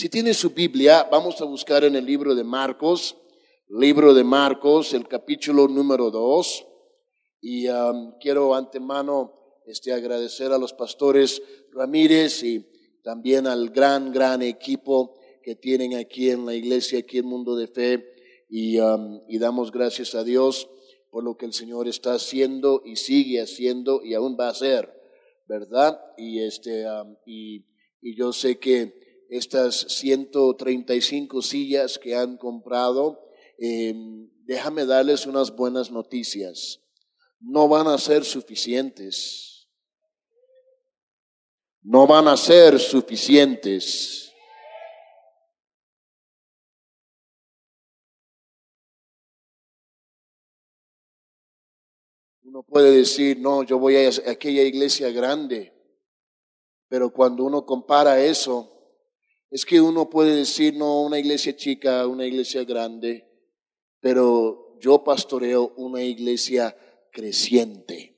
Si tiene su Biblia, vamos a buscar en el libro de Marcos, libro de Marcos, el capítulo número dos. Y um, quiero antemano este, agradecer a los pastores Ramírez y también al gran, gran equipo que tienen aquí en la iglesia, aquí en Mundo de Fe. Y, um, y damos gracias a Dios por lo que el Señor está haciendo y sigue haciendo y aún va a hacer, ¿verdad? Y, este, um, y, y yo sé que estas 135 sillas que han comprado, eh, déjame darles unas buenas noticias. No van a ser suficientes. No van a ser suficientes. Uno puede decir, no, yo voy a aquella iglesia grande, pero cuando uno compara eso, es que uno puede decir, no, una iglesia chica, una iglesia grande, pero yo pastoreo una iglesia creciente.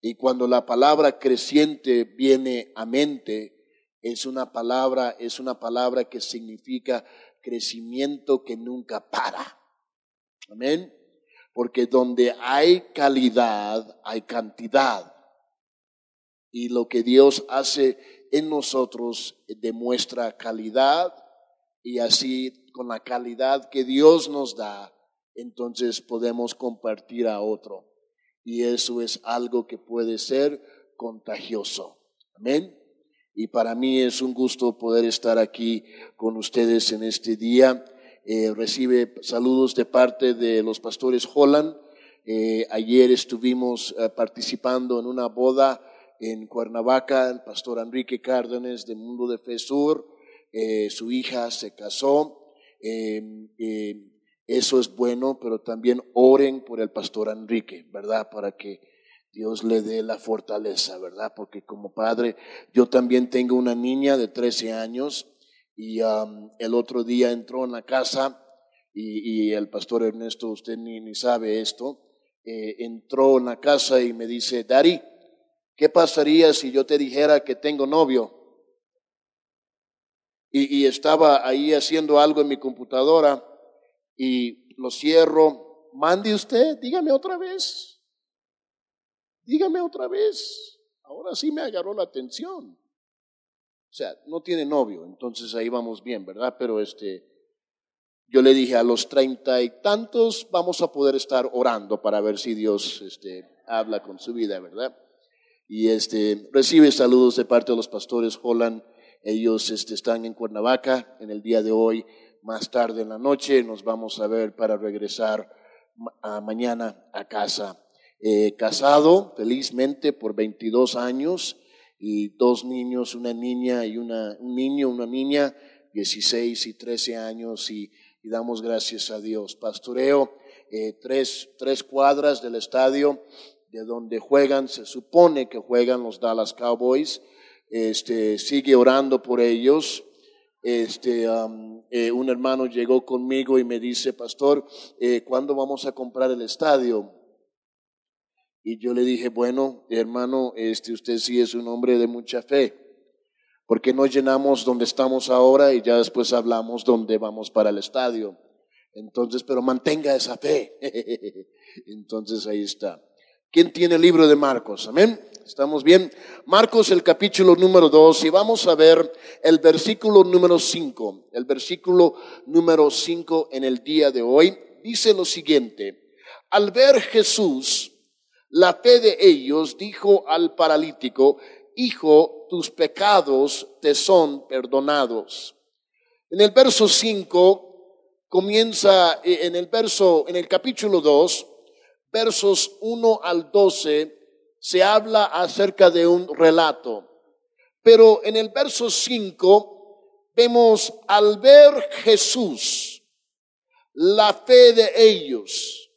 Y cuando la palabra creciente viene a mente, es una palabra, es una palabra que significa crecimiento que nunca para. Amén. Porque donde hay calidad, hay cantidad. Y lo que Dios hace en nosotros demuestra calidad y así con la calidad que Dios nos da, entonces podemos compartir a otro. Y eso es algo que puede ser contagioso. Amén. Y para mí es un gusto poder estar aquí con ustedes en este día. Eh, recibe saludos de parte de los pastores Holland. Eh, ayer estuvimos eh, participando en una boda en Cuernavaca, el pastor Enrique Cárdenas de Mundo de Fe Sur, su hija se casó. Eso es bueno, pero también oren por el pastor Enrique, ¿verdad? Para que Dios le dé la fortaleza, ¿verdad? Porque como padre, yo también tengo una niña de 13 años y el otro día entró en la casa y, el pastor Ernesto, usted ni, ni sabe esto, eh, entró en la casa y me dice, Dari, ¿qué pasaría si yo te dijera que tengo novio? y estaba ahí haciendo algo en mi computadora y lo cierro. Mande usted, dígame otra vez. Dígame otra vez. Ahora sí me agarró la atención. O sea, no tiene novio, entonces ahí vamos bien, ¿verdad? Pero este, yo le dije a los treinta y tantos vamos a poder estar orando para ver si Dios este, habla con su vida, ¿verdad? Y este, recibe saludos de parte de los pastores Holland. Ellos este, están en Cuernavaca en el día de hoy más tarde en la noche nos vamos a ver para regresar mañana a casa. Eh, casado felizmente por 22 años y dos niños, una niña y una, un niño, una niña, 16 y 13 años y, damos gracias a Dios. Pastoreo eh, tres, tres cuadras del estadio de donde juegan, se supone que juegan los Dallas Cowboys. Este, sigue orando por ellos este, eh, un hermano llegó conmigo y me dice, pastor, eh, ¿cuándo vamos a comprar el estadio? Y yo le dije, bueno, hermano, este, usted sí es un hombre de mucha fe, porque no llenamos donde estamos ahora y ya después hablamos donde vamos para el estadio. Entonces, pero mantenga esa fe. Entonces ahí está. ¿Quién tiene el libro de Marcos? Amén. ¿Estamos bien? Marcos el capítulo número 2 y vamos a ver el versículo número 5. El versículo número 5 en el día de hoy dice lo siguiente. Al ver Jesús la fe de ellos, dijo al paralítico, Hijo, tus pecados te son perdonados. En el verso 5 comienza, eh, en el verso, en el capítulo 2, versos 1 al 12, se habla acerca de un relato. Pero en el verso 5 vemos al ver Jesús la fe de ellos.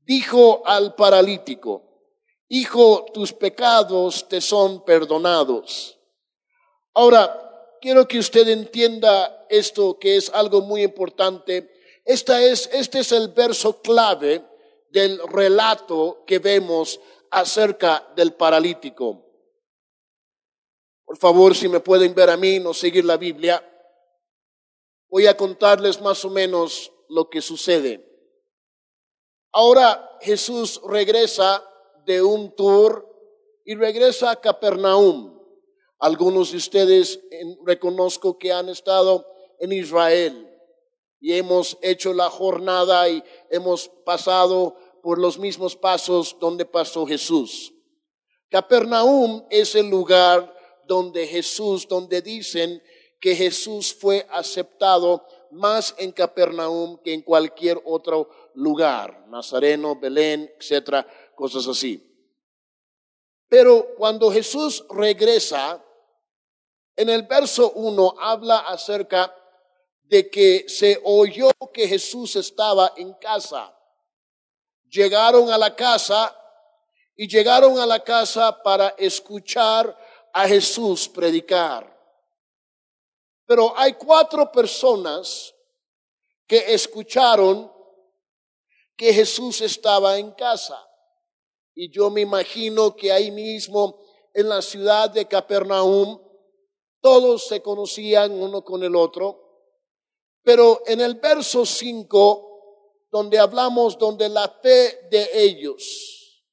Dijo al paralítico, Hijo, tus pecados te son perdonados. Ahora, quiero que usted entienda esto que es algo muy importante. Esta es, este es el verso clave del relato que vemos acerca del paralítico. Por favor, si me pueden ver a mí, no seguir la Biblia, voy a contarles más o menos lo que sucede. Ahora Jesús regresa de un tour y regresa a Capernaum. Algunos de ustedes reconozco que han estado en Israel y hemos hecho la jornada y hemos pasado por los mismos pasos donde pasó Jesús. Capernaum es el lugar donde Jesús, donde dicen que Jesús fue aceptado más en Capernaum que en cualquier otro lugar, Nazareno, Belén, etcétera, cosas así. Pero cuando Jesús regresa, en el verso 1 habla acerca de que se oyó que Jesús estaba en casa. Llegaron a la casa y llegaron a la casa para escuchar a Jesús predicar. Pero hay cuatro personas que escucharon que Jesús estaba en casa. Y yo me imagino que ahí mismo en la ciudad de Capernaum todos se conocían uno con el otro. Pero en el verso 5, donde hablamos, donde la fe de ellos.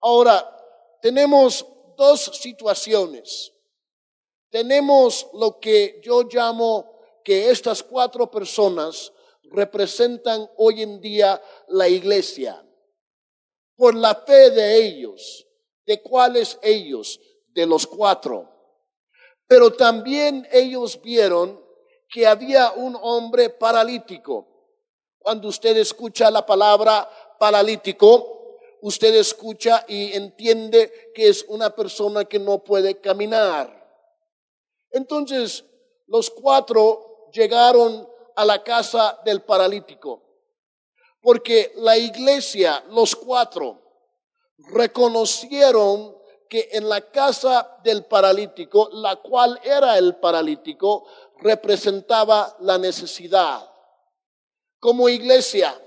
Ahora, tenemos dos situaciones. Tenemos lo que yo llamo que estas cuatro personas representan hoy en día la iglesia. Por la fe de ellos. ¿De cuáles ellos? De los cuatro. Pero también ellos vieron que había un hombre paralítico. Cuando usted escucha la palabra paralítico, usted escucha y entiende que es una persona que no puede caminar. Entonces, los cuatro llegaron a la casa del paralítico, porque la iglesia, los cuatro, reconocieron que en la casa del paralítico, la cual era el paralítico, representaba la necesidad. Como iglesia,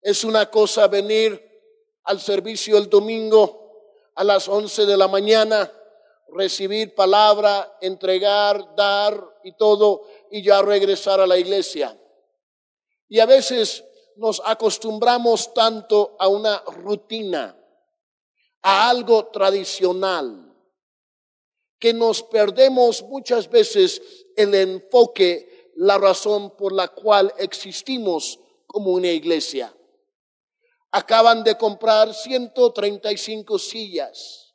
es una cosa venir al servicio el domingo a las once de la mañana, recibir palabra, entregar, dar y todo, y ya regresar a la iglesia. Y a veces nos acostumbramos tanto a una rutina a algo tradicional, que nos perdemos muchas veces el enfoque, la razón por la cual existimos como una iglesia. Acaban de comprar 135 sillas.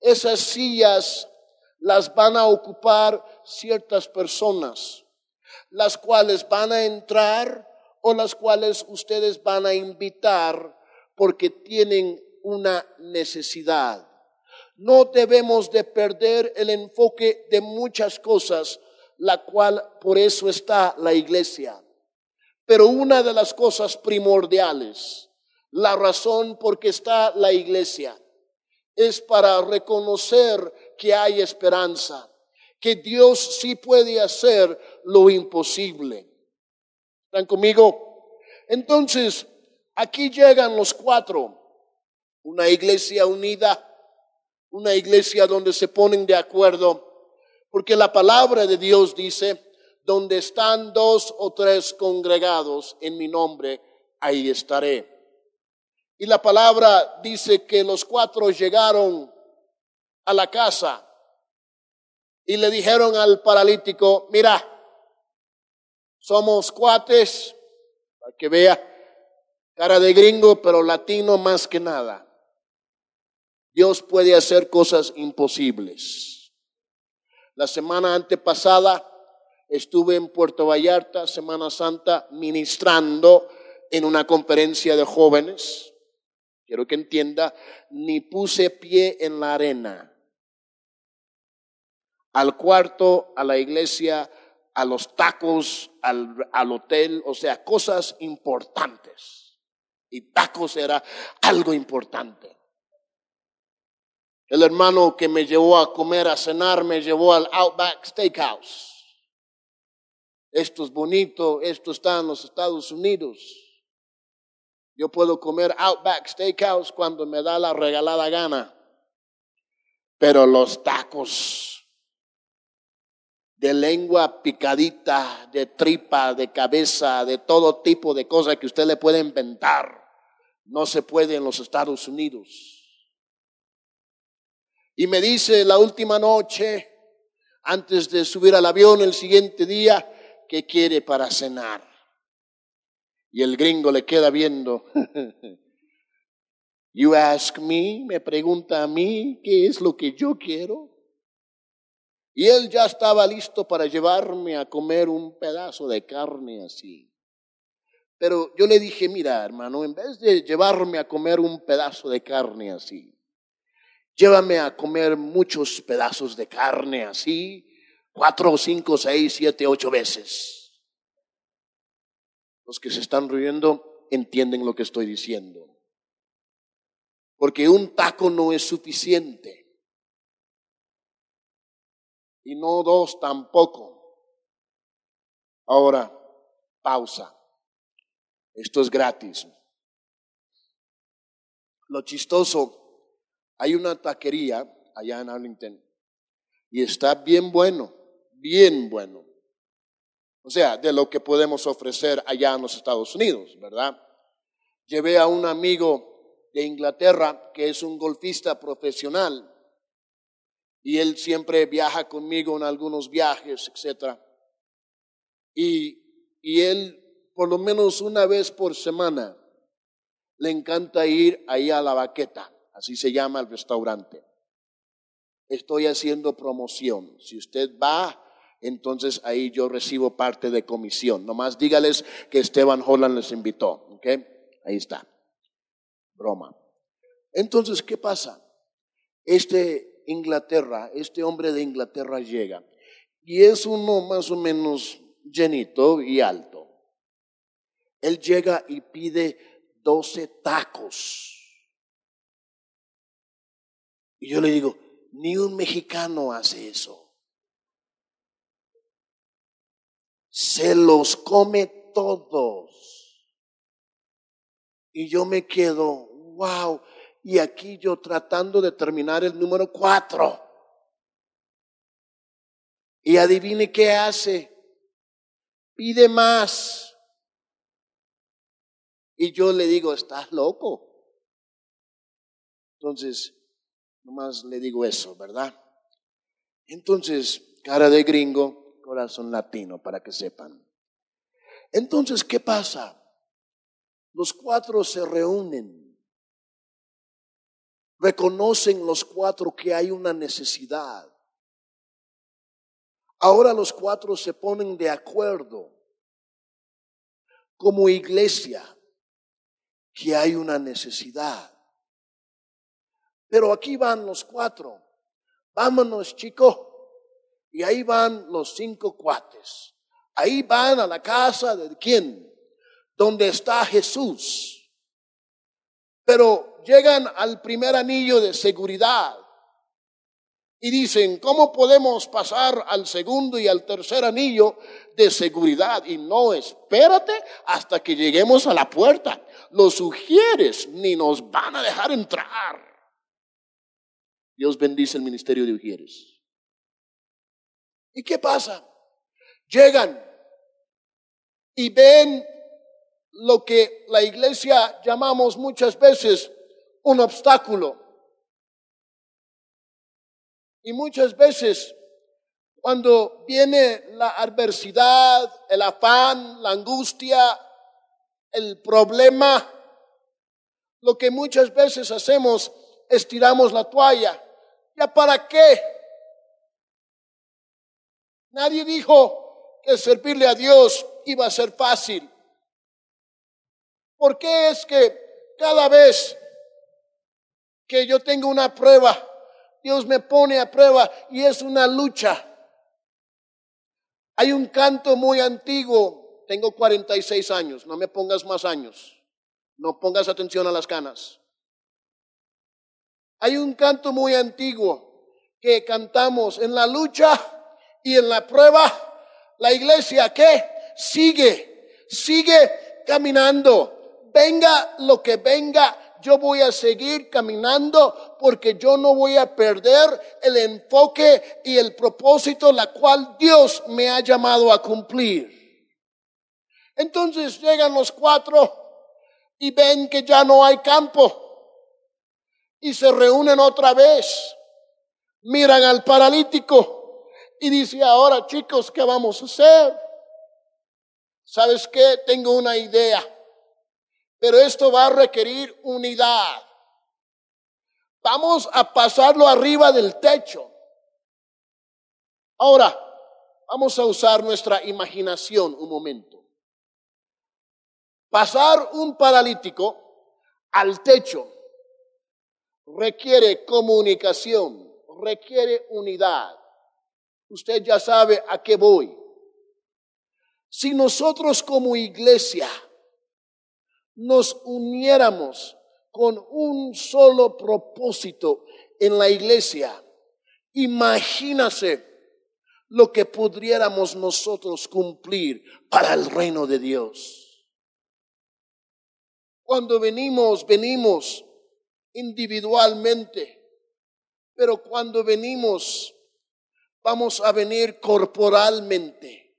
Esas sillas las van a ocupar ciertas personas, las cuales van a entrar o las cuales ustedes van a invitar porque tienen una necesidad. No debemos de perder el enfoque de muchas cosas, la cual por eso está la iglesia. Pero una de las cosas primordiales, la razón por que está la iglesia, es para reconocer que hay esperanza, que Dios sí puede hacer lo imposible. ¿Están conmigo? Entonces, aquí llegan los cuatro una iglesia unida, una iglesia donde se ponen de acuerdo, porque la palabra de Dios dice, donde están dos o tres congregados en mi nombre, ahí estaré. Y la palabra dice que los cuatro llegaron a la casa y le dijeron al paralítico, mira, somos cuates, para que vea, cara de gringo, pero latino más que nada. Dios puede hacer cosas imposibles. La semana antepasada estuve en Puerto Vallarta, Semana Santa, ministrando en una conferencia de jóvenes. Quiero que entienda, ni puse pie en la arena. Al cuarto, a la iglesia, a los tacos, al, al hotel, o sea, cosas importantes. Y tacos era algo importante. El hermano que me llevó a comer, a cenar, me llevó al Outback Steakhouse. Esto es bonito, esto está en los Estados Unidos. Yo puedo comer Outback Steakhouse cuando me da la regalada gana. Pero los tacos de lengua picadita, de tripa, de cabeza, de todo tipo de cosas que usted le puede inventar, no se puede en los Estados Unidos. Y me dice la última noche, antes de subir al avión el siguiente día, que quiere para cenar. Y el gringo le queda viendo. You ask me, me pregunta a mí qué es lo que yo quiero. Y él ya estaba listo para llevarme a comer un pedazo de carne así. Pero yo le dije, mira hermano, en vez de llevarme a comer un pedazo de carne así, llévame a comer muchos pedazos de carne así, cuatro, cinco, seis, siete, ocho veces. Los que se están riendo entienden lo que estoy diciendo. Porque un taco no es suficiente. Y no dos tampoco. Ahora, pausa. Esto es gratis. Lo chistoso, hay una taquería allá en Arlington y está bien bueno, bien bueno. O sea, de lo que podemos ofrecer allá en los Estados Unidos, ¿verdad? Llevé a un amigo de Inglaterra, que es un golfista profesional, y él siempre viaja conmigo en algunos viajes, etc. Y, y él, por lo menos una vez por semana, le encanta ir ahí a la baqueta, así se llama el restaurante. Estoy haciendo promoción. Si usted va, entonces ahí yo recibo parte de comisión. Nomás dígales que Esteban Holland les invitó. ¿Ok? Ahí está broma. Entonces, ¿qué pasa? Este Inglaterra, este hombre de Inglaterra llega y es uno más o menos llenito y alto. Él llega y pide 12 tacos. Y yo le digo, ni un mexicano hace eso. Se los come todos. Y yo me quedo, wow. Y aquí yo tratando de terminar el número cuatro. Y adivine qué hace. Pide más. Y yo le digo, estás loco. Entonces, nomás le digo eso, ¿verdad? Entonces, cara de gringo, corazón latino, para que sepan. Entonces, ¿qué pasa? Los cuatro se reúnen. Reconocen los cuatro que hay una necesidad. Ahora los cuatro se ponen de acuerdo como iglesia que hay una necesidad. Pero aquí van los cuatro. Vámonos, chicos. Y ahí van los cinco cuates. Ahí van a la casa de quién? donde está Jesús. Pero llegan al primer anillo de seguridad y dicen, ¿cómo podemos pasar al segundo y al tercer anillo de seguridad? Y no, espérate hasta que lleguemos a la puerta. Los sugieres ni nos van a dejar entrar. Dios bendice el ministerio de Ujieres. ¿Y qué pasa? Llegan y ven lo que la iglesia llamamos muchas veces un obstáculo. Y muchas veces cuando viene la adversidad, el afán, la angustia, el problema, lo que muchas veces hacemos es tiramos la toalla. ¿Ya para qué? Nadie dijo que servirle a Dios iba a ser fácil. ¿Por qué es que cada vez que yo tengo una prueba, Dios me pone a prueba y es una lucha? Hay un canto muy antiguo, tengo 46 años, no me pongas más años, no pongas atención a las canas. Hay un canto muy antiguo que cantamos en la lucha y en la prueba, la iglesia que sigue, sigue caminando. Venga lo que venga, yo voy a seguir caminando porque yo no voy a perder el enfoque y el propósito la cual Dios me ha llamado a cumplir. Entonces llegan los cuatro y ven que ya no hay campo y se reúnen otra vez. Miran al paralítico y dice, ahora chicos, ¿qué vamos a hacer? ¿Sabes qué? Tengo una idea. Pero esto va a requerir unidad. Vamos a pasarlo arriba del techo. Ahora, vamos a usar nuestra imaginación un momento. Pasar un paralítico al techo requiere comunicación, requiere unidad. Usted ya sabe a qué voy. Si nosotros como iglesia nos uniéramos con un solo propósito en la iglesia, imagínase lo que pudiéramos nosotros cumplir para el reino de Dios. Cuando venimos, venimos individualmente, pero cuando venimos, vamos a venir corporalmente.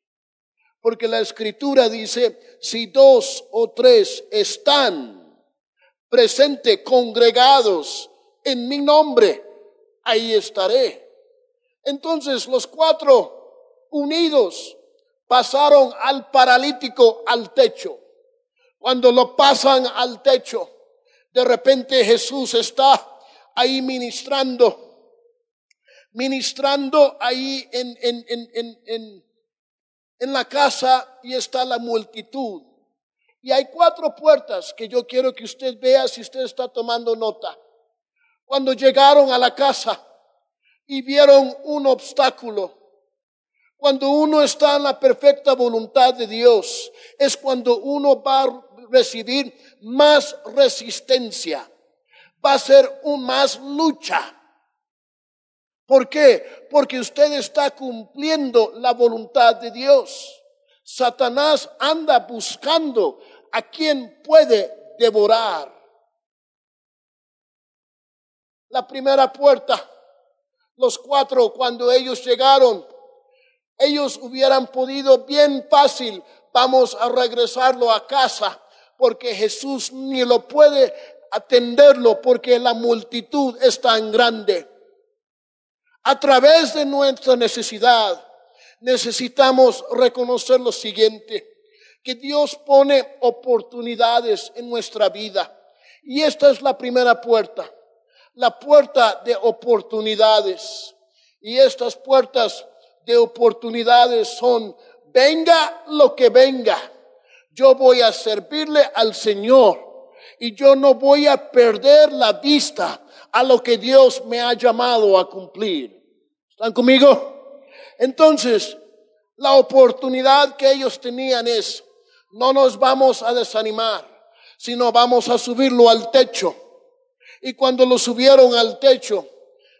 Porque la escritura dice, si dos o tres están presentes, congregados en mi nombre, ahí estaré. Entonces los cuatro unidos pasaron al paralítico al techo. Cuando lo pasan al techo, de repente Jesús está ahí ministrando, ministrando ahí en, en, en, en en la casa y está la multitud. Y hay cuatro puertas que yo quiero que usted vea si usted está tomando nota. Cuando llegaron a la casa y vieron un obstáculo, cuando uno está en la perfecta voluntad de Dios, es cuando uno va recibir más resistencia, va a ser un más lucha. ¿Por qué? Porque usted está cumpliendo la voluntad de Dios. Satanás anda buscando a quien puede devorar. La primera puerta, los cuatro, cuando ellos llegaron, ellos hubieran podido bien fácil, vamos a regresarlo a casa, porque Jesús ni lo puede atenderlo, porque la multitud es tan grande. A través de nuestra necesidad, necesitamos reconocer lo siguiente, que Dios pone oportunidades en nuestra vida. Y esta es la primera puerta, la puerta de oportunidades. Y estas puertas de oportunidades son, venga lo que venga, yo voy a servirle al Señor y yo no voy a perder la vista a lo que Dios me ha llamado a cumplir. ¿Están conmigo? Entonces, la oportunidad que ellos tenían es, no nos vamos a desanimar, sino vamos a subirlo al techo. Y cuando lo subieron al techo,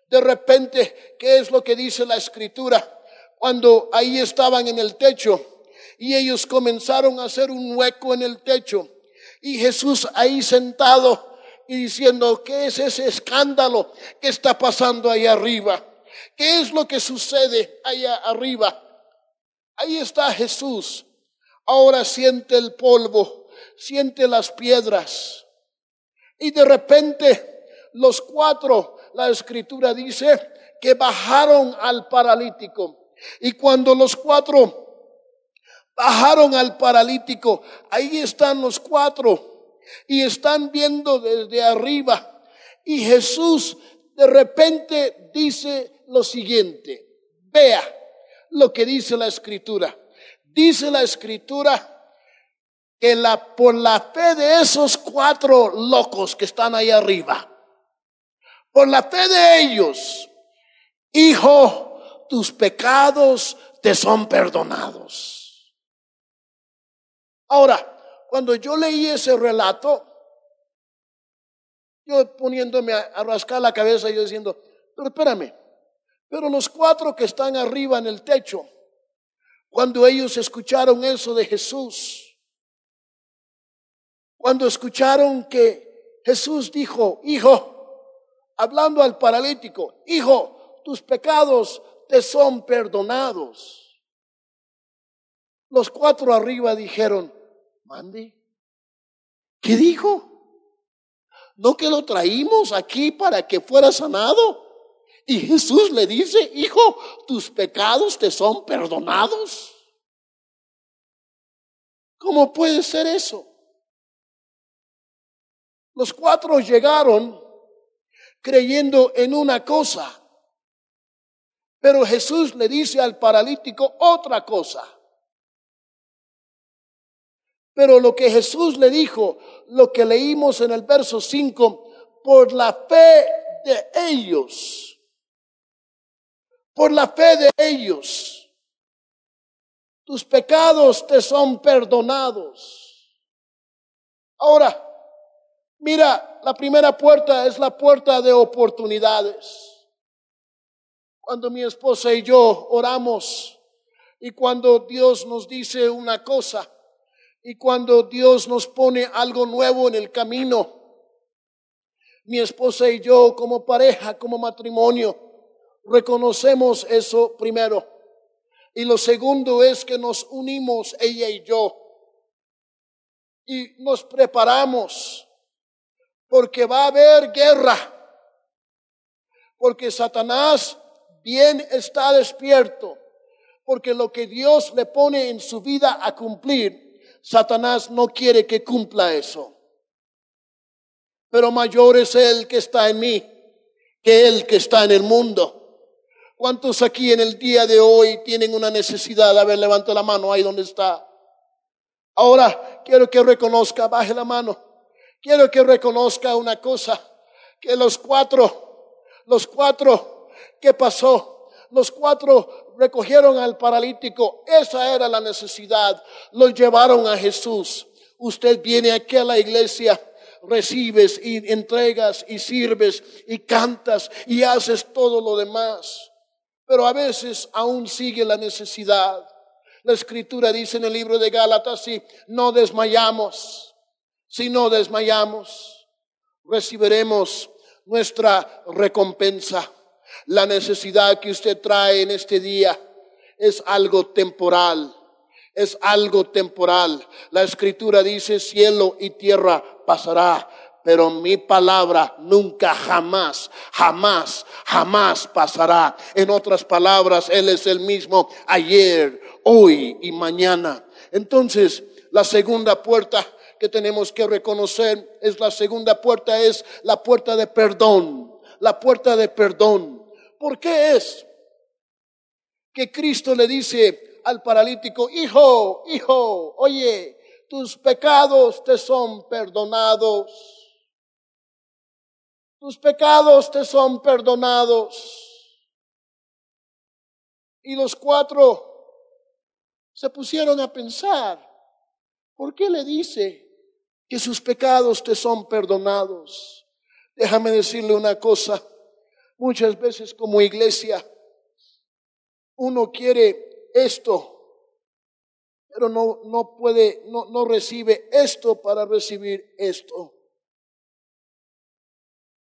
de repente, ¿qué es lo que dice la escritura? Cuando ahí estaban en el techo y ellos comenzaron a hacer un hueco en el techo y Jesús ahí sentado y diciendo, ¿qué es ese escándalo que está pasando ahí arriba? ¿Qué es lo que sucede allá arriba? Ahí está Jesús. Ahora siente el polvo, siente las piedras. Y de repente los cuatro, la escritura dice, que bajaron al paralítico. Y cuando los cuatro bajaron al paralítico, ahí están los cuatro y están viendo desde arriba. Y Jesús de repente dice lo siguiente. Vea lo que dice la escritura. Dice la escritura que la, por la fe de esos cuatro locos que están ahí arriba, por la fe de ellos, hijo, tus pecados te son perdonados. Ahora, cuando yo leí ese relato, yo poniéndome a, rascar la cabeza, yo diciendo, pero espérame, pero los cuatro que están arriba en el techo, cuando ellos escucharon eso de Jesús, cuando escucharon que Jesús dijo, hijo, hablando al paralítico, hijo, tus pecados te son perdonados. Los cuatro arriba dijeron, mande. ¿Qué dijo? ¿No que lo traímos aquí para que fuera sanado? Y Jesús le dice, hijo, tus pecados te son perdonados. ¿Cómo puede ser eso? Los cuatro llegaron creyendo en una cosa, pero Jesús le dice al paralítico otra cosa. Pero lo que Jesús le dijo, lo que leímos en el verso 5, por la fe de ellos, por la fe de ellos, tus pecados te son perdonados. Ahora, mira, la primera puerta es la puerta de oportunidades. Cuando mi esposa y yo oramos y cuando Dios nos dice una cosa, y cuando Dios nos pone algo nuevo en el camino, mi esposa y yo como pareja, como matrimonio, reconocemos eso primero. Y lo segundo es que nos unimos ella y yo y nos preparamos porque va a haber guerra, porque Satanás bien está despierto, porque lo que Dios le pone en su vida a cumplir Satanás no quiere que cumpla eso. Pero mayor es el que está en mí que el que está en el mundo. ¿Cuántos aquí en el día de hoy tienen una necesidad? A ver, levante la mano ahí donde está. Ahora quiero que reconozca, baje la mano. Quiero que reconozca una cosa, que los cuatro, los cuatro, ¿qué pasó? Los cuatro recogieron al paralítico, esa era la necesidad, lo llevaron a Jesús. Usted viene aquí a la iglesia, recibes y entregas y sirves y cantas y haces todo lo demás. Pero a veces aún sigue la necesidad. La escritura dice en el libro de Gálatas, si no desmayamos, si no desmayamos, recibiremos nuestra recompensa. La necesidad que usted trae en este día es algo temporal, es algo temporal. La escritura dice cielo y tierra pasará, pero mi palabra nunca, jamás, jamás, jamás pasará. En otras palabras, Él es el mismo ayer, hoy y mañana. Entonces, la segunda puerta que tenemos que reconocer es la segunda puerta, es la puerta de perdón, la puerta de perdón. ¿Por qué es que Cristo le dice al paralítico, hijo, hijo, oye, tus pecados te son perdonados? Tus pecados te son perdonados. Y los cuatro se pusieron a pensar, ¿por qué le dice que sus pecados te son perdonados? Déjame decirle una cosa. Muchas veces como iglesia uno quiere esto, pero no, no puede, no, no recibe esto para recibir esto.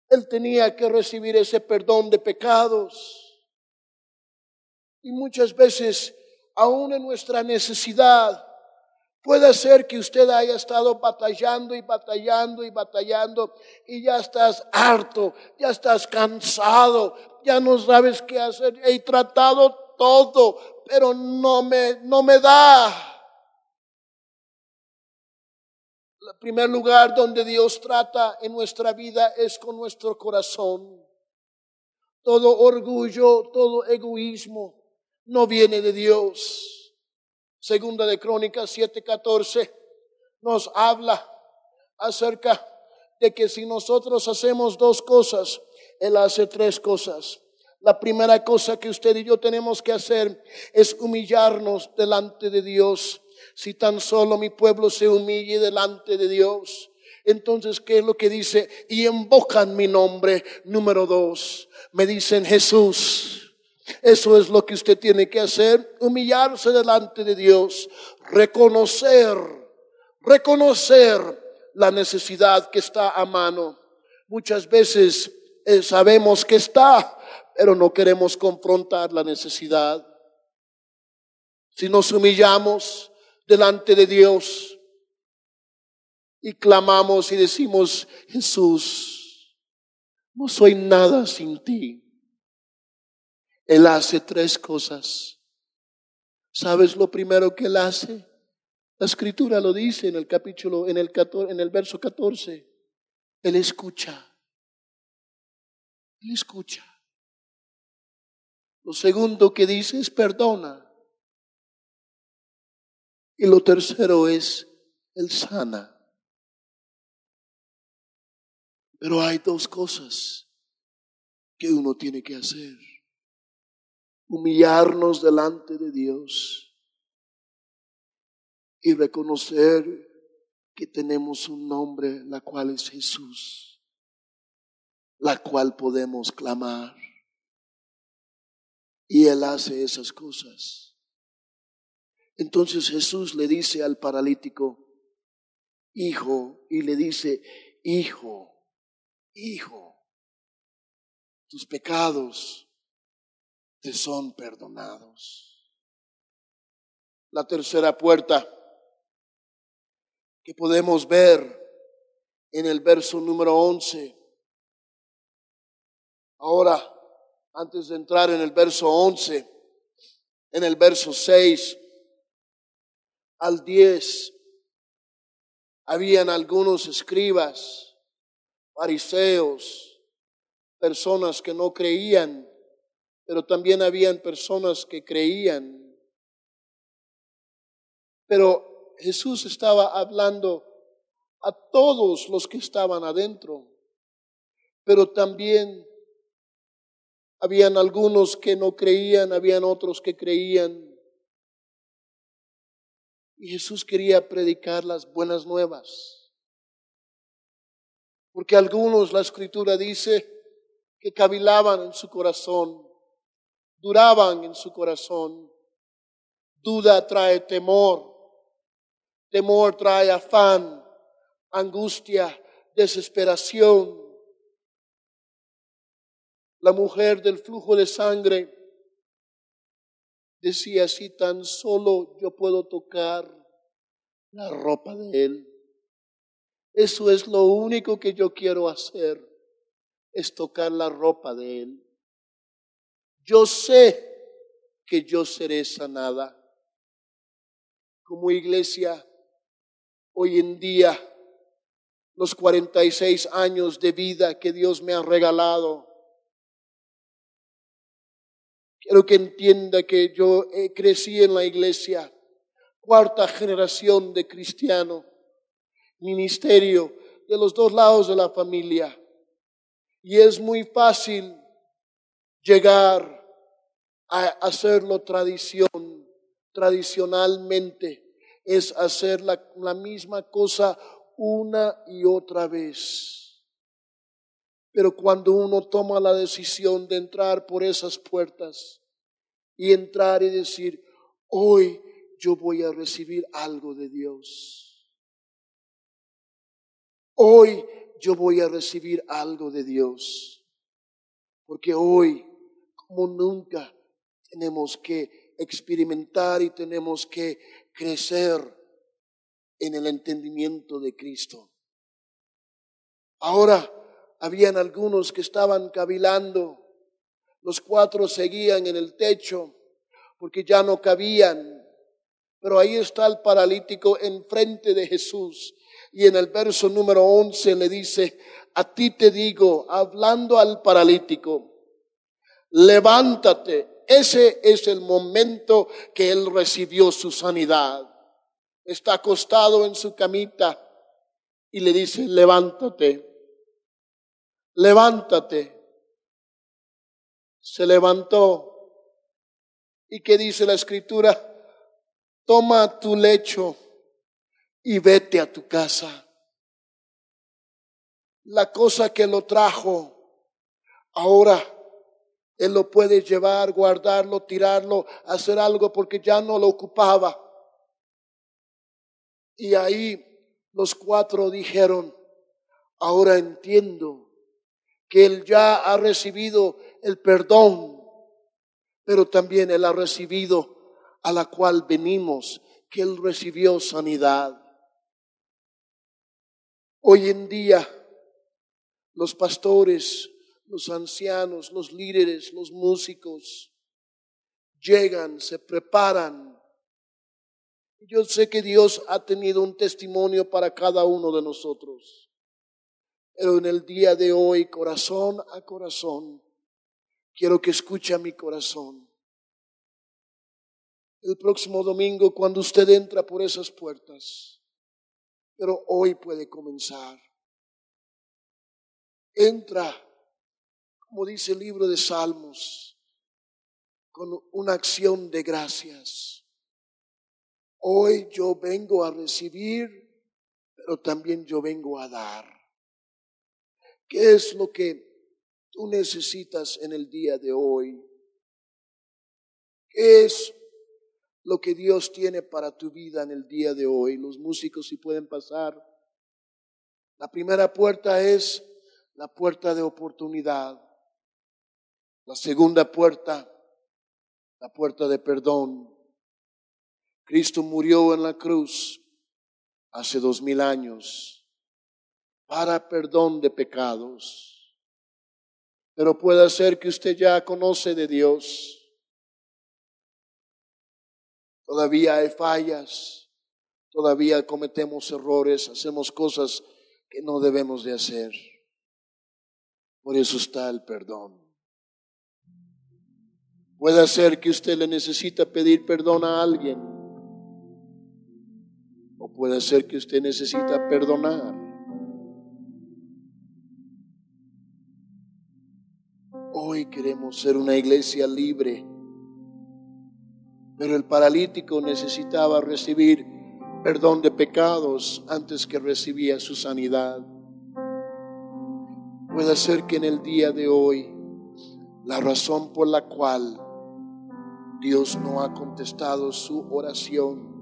Él tenía que recibir ese perdón de pecados. Y muchas veces, aún en nuestra necesidad, Puede ser que usted haya estado batallando y batallando y batallando y ya estás harto, ya estás cansado, ya no sabes qué hacer. He tratado todo, pero no me, no me da. El primer lugar donde Dios trata en nuestra vida es con nuestro corazón. Todo orgullo, todo egoísmo no viene de Dios. Segunda de Crónicas 7:14 nos habla acerca de que si nosotros hacemos dos cosas, Él hace tres cosas. La primera cosa que usted y yo tenemos que hacer es humillarnos delante de Dios. Si tan solo mi pueblo se humille delante de Dios. Entonces, ¿qué es lo que dice? Y invocan mi nombre. Número dos, me dicen Jesús. Eso es lo que usted tiene que hacer, humillarse delante de Dios, reconocer, reconocer la necesidad que está a mano. Muchas veces eh, sabemos que está, pero no queremos confrontar la necesidad. Si nos humillamos delante de Dios y clamamos y decimos, Jesús, no soy nada sin ti. Él hace tres cosas. ¿Sabes lo primero que Él hace? La escritura lo dice en el capítulo, en el, en el verso 14. Él escucha. Él escucha. Lo segundo que dice es perdona. Y lo tercero es Él sana. Pero hay dos cosas que uno tiene que hacer humillarnos delante de Dios y reconocer que tenemos un nombre, la cual es Jesús, la cual podemos clamar. Y Él hace esas cosas. Entonces Jesús le dice al paralítico, hijo, y le dice, hijo, hijo, tus pecados son perdonados. La tercera puerta que podemos ver en el verso número 11. Ahora, antes de entrar en el verso 11, en el verso 6 al 10, habían algunos escribas, fariseos, personas que no creían pero también habían personas que creían. Pero Jesús estaba hablando a todos los que estaban adentro, pero también habían algunos que no creían, habían otros que creían. Y Jesús quería predicar las buenas nuevas. Porque algunos, la escritura dice, que cavilaban en su corazón duraban en su corazón. Duda trae temor, temor trae afán, angustia, desesperación. La mujer del flujo de sangre decía, si tan solo yo puedo tocar la ropa de él. Eso es lo único que yo quiero hacer, es tocar la ropa de él yo sé que yo seré sanada. Como iglesia, hoy en día, los 46 años de vida que Dios me ha regalado, quiero que entienda que yo eh, crecí en la iglesia, cuarta generación de cristiano, ministerio de los dos lados de la familia. Y es muy fácil llegar hacerlo tradición, tradicionalmente, es hacer la, la misma cosa una y otra vez. Pero cuando uno toma la decisión de entrar por esas puertas y entrar y decir, hoy yo voy a recibir algo de Dios. Hoy yo voy a recibir algo de Dios. Porque hoy, como nunca, tenemos que experimentar y tenemos que crecer en el entendimiento de Cristo. Ahora, habían algunos que estaban cavilando, los cuatro seguían en el techo porque ya no cabían, pero ahí está el paralítico enfrente de Jesús. Y en el verso número 11 le dice, a ti te digo, hablando al paralítico, levántate ese es el momento que él recibió su sanidad. Está acostado en su camita y le dice, levántate, levántate. Se levantó. ¿Y qué dice la escritura? Toma tu lecho y vete a tu casa. La cosa que lo trajo ahora él lo puede llevar, guardarlo, tirarlo, hacer algo porque ya no lo ocupaba. Y ahí Los cuatro dijeron, ahora entiendo que Él ya ha recibido el perdón, pero también Él ha recibido a la cual venimos, que Él recibió sanidad. Hoy en día, los pastores, los ancianos, los líderes, los músicos, llegan, se preparan. Yo sé que Dios ha tenido un testimonio para cada uno de nosotros. Pero en el día de hoy, corazón a corazón, quiero que escuche mi corazón. El próximo domingo, cuando usted entra por esas puertas, pero hoy puede comenzar. Entra, como dice el libro de Salmos, con una acción de gracias. Hoy yo vengo a recibir, pero también yo vengo a dar. ¿Qué es lo que tú necesitas en el día de hoy? ¿Qué es lo que Dios tiene para tu vida en el día de hoy? Los músicos si pueden pasar. La primera puerta es la puerta de oportunidad. La segunda puerta la puerta de perdón. Cristo murió en la cruz hace dos mil años para perdón de pecados. Pero puede ser que usted ya conoce de Dios. Todavía hay fallas, todavía cometemos errores, hacemos cosas que no debemos de hacer. Por eso está el perdón. Puede ser que usted le necesita pedir perdón a alguien. O puede ser que usted necesita perdonar. Hoy queremos ser una iglesia libre. Pero el paralítico necesitaba recibir perdón de pecados antes que recibía su sanidad. Puede ser que en el día de hoy la razón por la cual Dios no ha contestado su oración,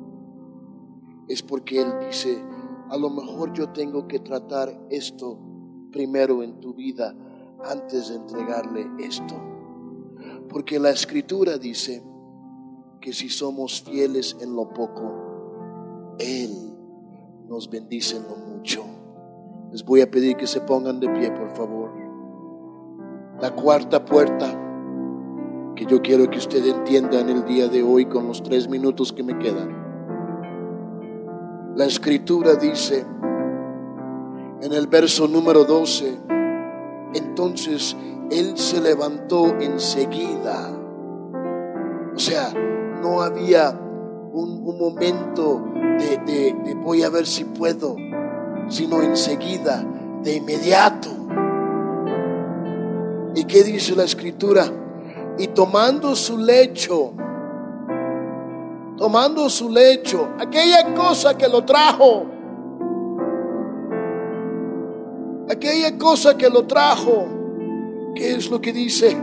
es porque Él dice, a lo mejor yo tengo que tratar esto primero en tu vida antes de entregarle esto. Porque la escritura dice que si somos fieles en lo poco, Él nos bendice en lo mucho. Les voy a pedir que se pongan de pie, por favor. La cuarta puerta que yo quiero que usted entienda en el día de hoy con los tres minutos que me quedan. La escritura dice en el verso número 12, entonces él se levantó enseguida. O sea, no había un, momento de, de voy a ver si puedo, sino enseguida, de inmediato. ¿Y qué dice la escritura? Y tomando su lecho, tomando su lecho, aquella cosa que lo trajo, aquella cosa que lo trajo, ¿qué es lo que dice?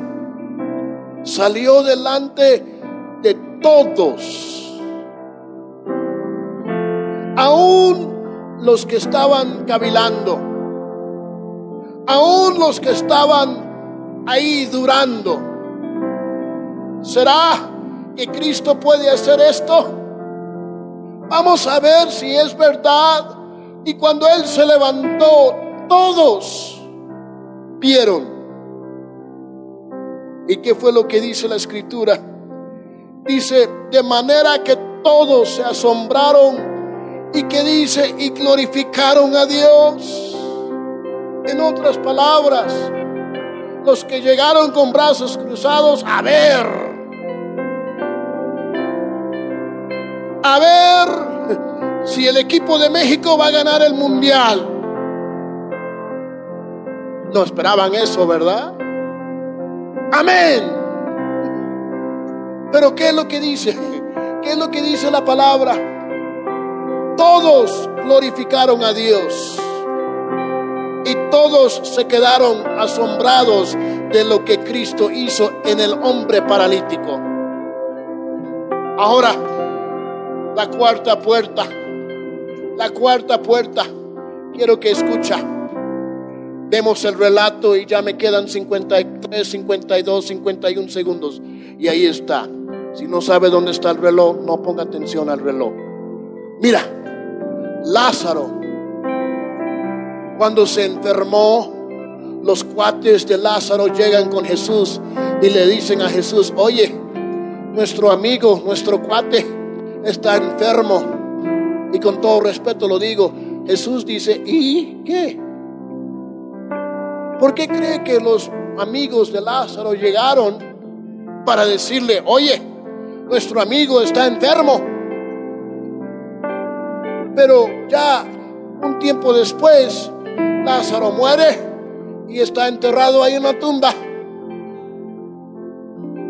Salió delante de todos, aún los que estaban cavilando, aún los que estaban ahí durando ¿Será que Cristo puede hacer esto? Vamos a ver si es verdad. Y cuando Él se levantó, todos vieron. ¿Y qué fue lo que dice la escritura? Dice, de manera que todos se asombraron y que dice, y glorificaron a Dios. En otras palabras, los que llegaron con brazos cruzados a ver a ver si el equipo de México va a ganar el mundial. No esperaban eso, ¿verdad? Amén. Pero ¿qué es lo que dice? ¿Qué es lo que dice la palabra? Todos glorificaron a Dios y todos se quedaron asombrados de lo que Cristo hizo en el hombre paralítico. Ahora, la cuarta puerta. La cuarta puerta, quiero que escucha. Vemos el relato y ya me quedan 53, 52, 51 segundos. Y ahí está. Si no sabe dónde está el reloj, no ponga atención al reloj. Mira, Lázaro, cuando se enfermó, los cuates de Lázaro llegan con Jesús y le dicen a Jesús, oye, nuestro amigo, nuestro cuate está enfermo. Y con todo respeto lo digo, Jesús dice, ¿y qué? ¿Por qué cree que los amigos de Lázaro llegaron para decirle, oye, nuestro amigo está enfermo? Pero ya un tiempo después, Lázaro muere y está enterrado ahí en la tumba.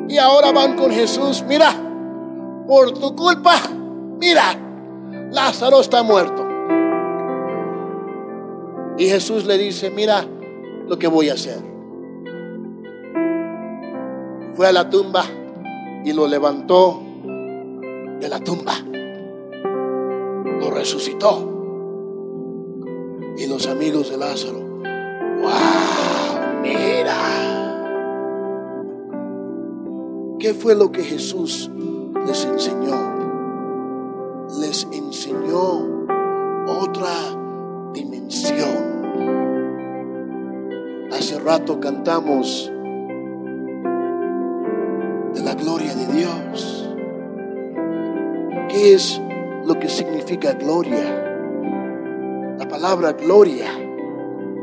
Y ahora van con Jesús, mira, por tu culpa, mira, Lázaro está muerto. Y Jesús le dice, mira, lo que voy a hacer. Fue a la tumba y lo levantó de la tumba. Lo resucitó. Y los amigos de Lázaro, wow, mira. ¿Qué fue lo que Jesús les enseñó? Les enseñó otra dimensión Hace rato cantamos de la gloria de Dios. ¿Qué es lo que significa gloria? La palabra gloria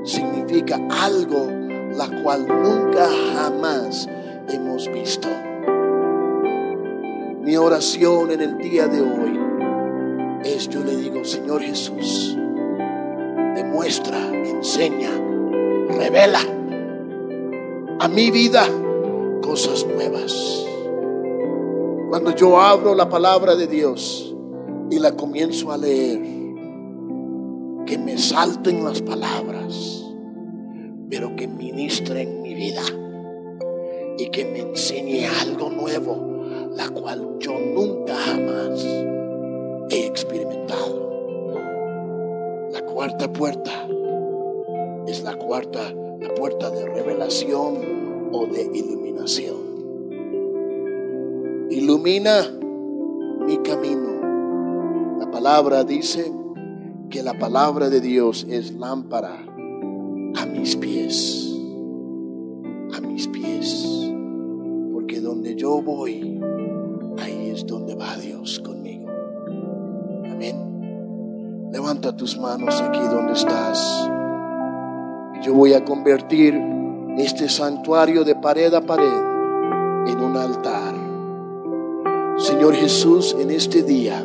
significa algo la cual nunca jamás hemos visto. Oración en el día de hoy es yo le digo, Señor Jesús, demuestra, enseña revela a mi vida cosas nuevas. Cuando yo abro la palabra de Dios y la comienzo a leer, que me salten las palabras, pero que ministren mi vida y que me enseñe algo nuevo, la cual yo nunca jamás he experimentado. La cuarta puerta es la cuarta, la puerta de revelación o de iluminación. Ilumina mi camino. La palabra dice que la palabra de Dios es lámpara a mis pies, a mis pies, porque donde yo voy, es donde va Dios conmigo. Amén. Levanta tus manos aquí donde estás. Yo voy a convertir este santuario de pared a pared en un altar. Señor Jesús, en este día,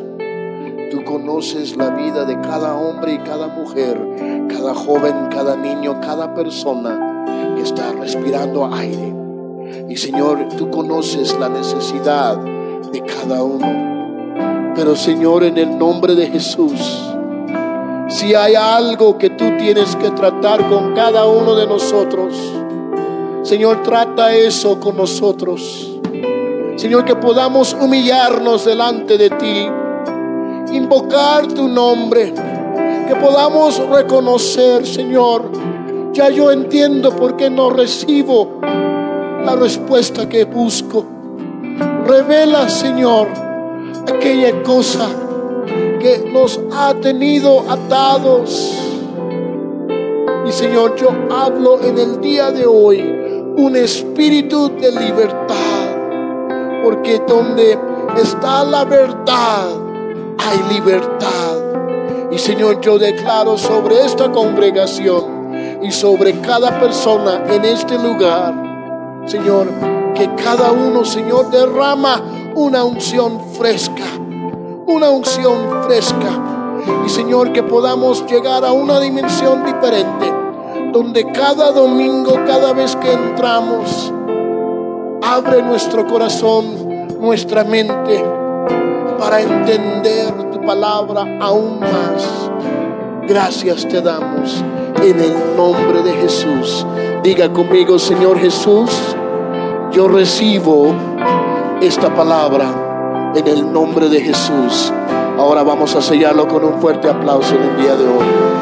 tú conoces la vida de cada hombre y cada mujer, cada joven, cada niño, cada persona que está respirando aire. Y Señor, tú conoces la necesidad de cada uno. Pero Señor, en el nombre de Jesús, si hay algo que tú tienes que tratar con cada uno de nosotros, Señor, trata eso con nosotros. Señor, que podamos humillarnos delante de ti, invocar tu nombre, que podamos reconocer, Señor, ya yo entiendo por qué no recibo la respuesta que busco. Revela, Señor, aquella cosa que nos ha tenido atados. Y Señor, yo hablo en el día de hoy un espíritu de libertad, porque donde está la verdad, hay libertad. Y Señor, yo declaro sobre esta congregación y sobre cada persona en este lugar, Señor, que cada uno, Señor, derrama una unción fresca una unción fresca. Y Señor, que podamos llegar a una dimensión diferente, donde cada domingo, cada vez que entramos, abre nuestro corazón, nuestra mente, para entender tu palabra aún más. Gracias te damos en el nombre de Jesús. Diga conmigo, Señor Jesús, yo recibo esta palabra en el nombre de Jesús. Ahora vamos a sellarlo con un fuerte aplauso en el día de hoy.